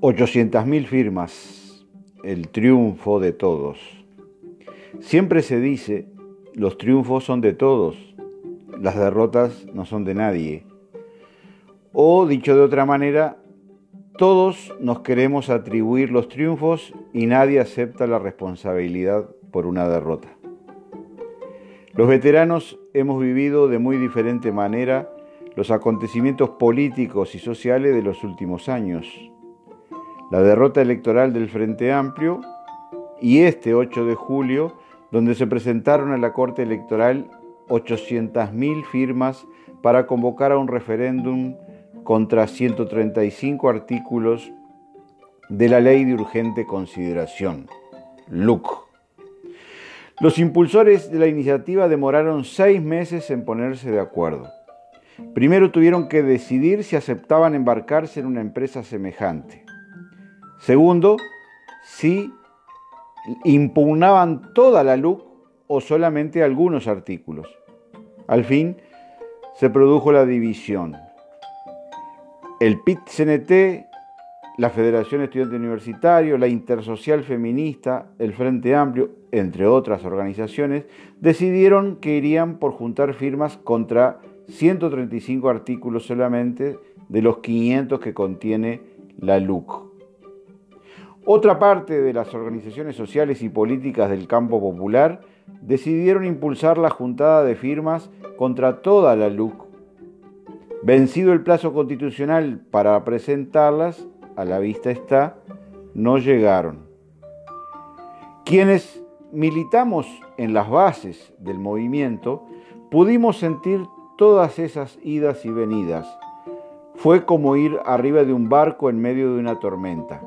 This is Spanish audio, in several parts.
800.000 firmas, el triunfo de todos. Siempre se dice, los triunfos son de todos, las derrotas no son de nadie. O, dicho de otra manera, todos nos queremos atribuir los triunfos y nadie acepta la responsabilidad por una derrota. Los veteranos hemos vivido de muy diferente manera los acontecimientos políticos y sociales de los últimos años la derrota electoral del Frente Amplio y este 8 de julio, donde se presentaron a la Corte Electoral 800.000 firmas para convocar a un referéndum contra 135 artículos de la Ley de Urgente Consideración, LUC. Los impulsores de la iniciativa demoraron seis meses en ponerse de acuerdo. Primero tuvieron que decidir si aceptaban embarcarse en una empresa semejante. Segundo, si impugnaban toda la LUC o solamente algunos artículos. Al fin, se produjo la división. El PIT-CNT, la Federación Estudiante Universitario, la Intersocial Feminista, el Frente Amplio, entre otras organizaciones, decidieron que irían por juntar firmas contra 135 artículos solamente de los 500 que contiene la LUC. Otra parte de las organizaciones sociales y políticas del campo popular decidieron impulsar la juntada de firmas contra toda la LUC. Vencido el plazo constitucional para presentarlas, a la vista está, no llegaron. Quienes militamos en las bases del movimiento, pudimos sentir todas esas idas y venidas. Fue como ir arriba de un barco en medio de una tormenta.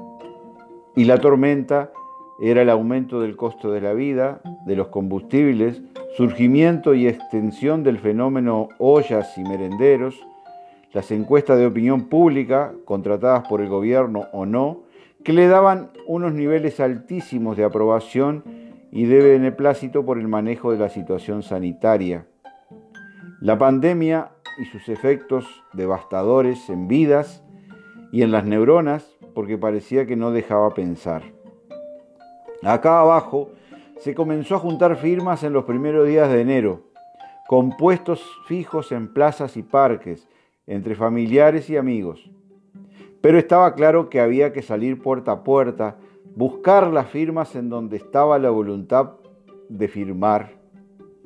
Y la tormenta era el aumento del costo de la vida, de los combustibles, surgimiento y extensión del fenómeno ollas y merenderos, las encuestas de opinión pública, contratadas por el gobierno o no, que le daban unos niveles altísimos de aprobación y de beneplácito por el manejo de la situación sanitaria. La pandemia y sus efectos devastadores en vidas y en las neuronas porque parecía que no dejaba pensar. Acá abajo se comenzó a juntar firmas en los primeros días de enero, con puestos fijos en plazas y parques, entre familiares y amigos. Pero estaba claro que había que salir puerta a puerta, buscar las firmas en donde estaba la voluntad de firmar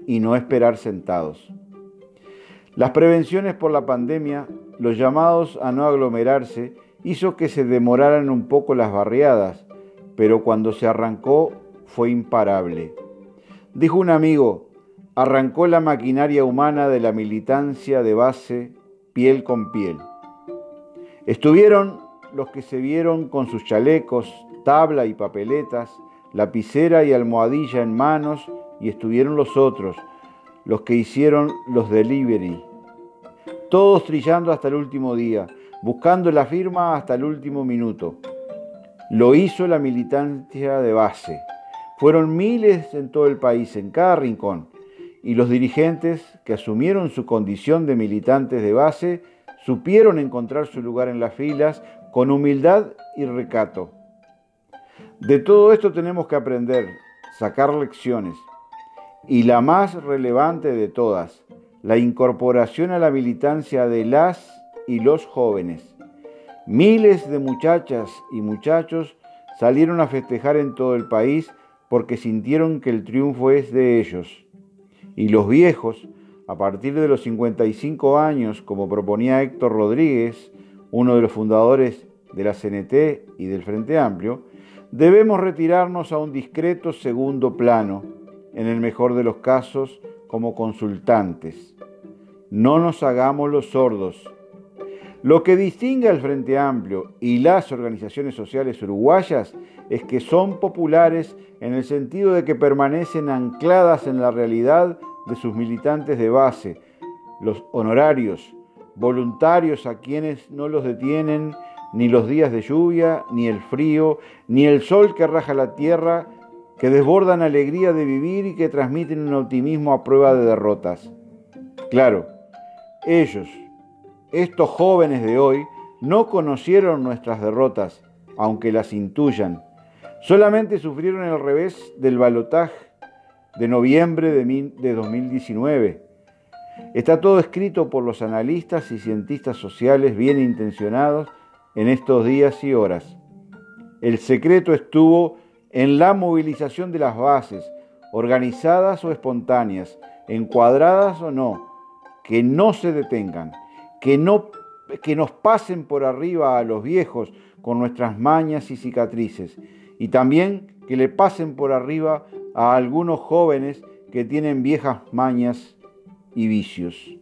y no esperar sentados. Las prevenciones por la pandemia, los llamados a no aglomerarse hizo que se demoraran un poco las barriadas, pero cuando se arrancó fue imparable. Dijo un amigo, arrancó la maquinaria humana de la militancia de base piel con piel. Estuvieron los que se vieron con sus chalecos, tabla y papeletas, lapicera y almohadilla en manos, y estuvieron los otros, los que hicieron los delivery, todos trillando hasta el último día, buscando la firma hasta el último minuto. Lo hizo la militancia de base. Fueron miles en todo el país, en cada rincón, y los dirigentes que asumieron su condición de militantes de base supieron encontrar su lugar en las filas con humildad y recato. De todo esto tenemos que aprender, sacar lecciones. Y la más relevante de todas, la incorporación a la militancia de las y los jóvenes. Miles de muchachas y muchachos salieron a festejar en todo el país porque sintieron que el triunfo es de ellos. Y los viejos, a partir de los 55 años, como proponía Héctor Rodríguez, uno de los fundadores de la CNT y del Frente Amplio, debemos retirarnos a un discreto segundo plano, en el mejor de los casos como consultantes. No nos hagamos los sordos, lo que distingue al Frente Amplio y las organizaciones sociales uruguayas es que son populares en el sentido de que permanecen ancladas en la realidad de sus militantes de base, los honorarios, voluntarios a quienes no los detienen ni los días de lluvia, ni el frío, ni el sol que raja la tierra, que desbordan alegría de vivir y que transmiten un optimismo a prueba de derrotas. Claro, ellos, estos jóvenes de hoy no conocieron nuestras derrotas, aunque las intuyan. Solamente sufrieron el revés del balotaje de noviembre de 2019. Está todo escrito por los analistas y cientistas sociales bien intencionados en estos días y horas. El secreto estuvo en la movilización de las bases, organizadas o espontáneas, encuadradas o no, que no se detengan, que, no, que nos pasen por arriba a los viejos con nuestras mañas y cicatrices, y también que le pasen por arriba a algunos jóvenes que tienen viejas mañas y vicios.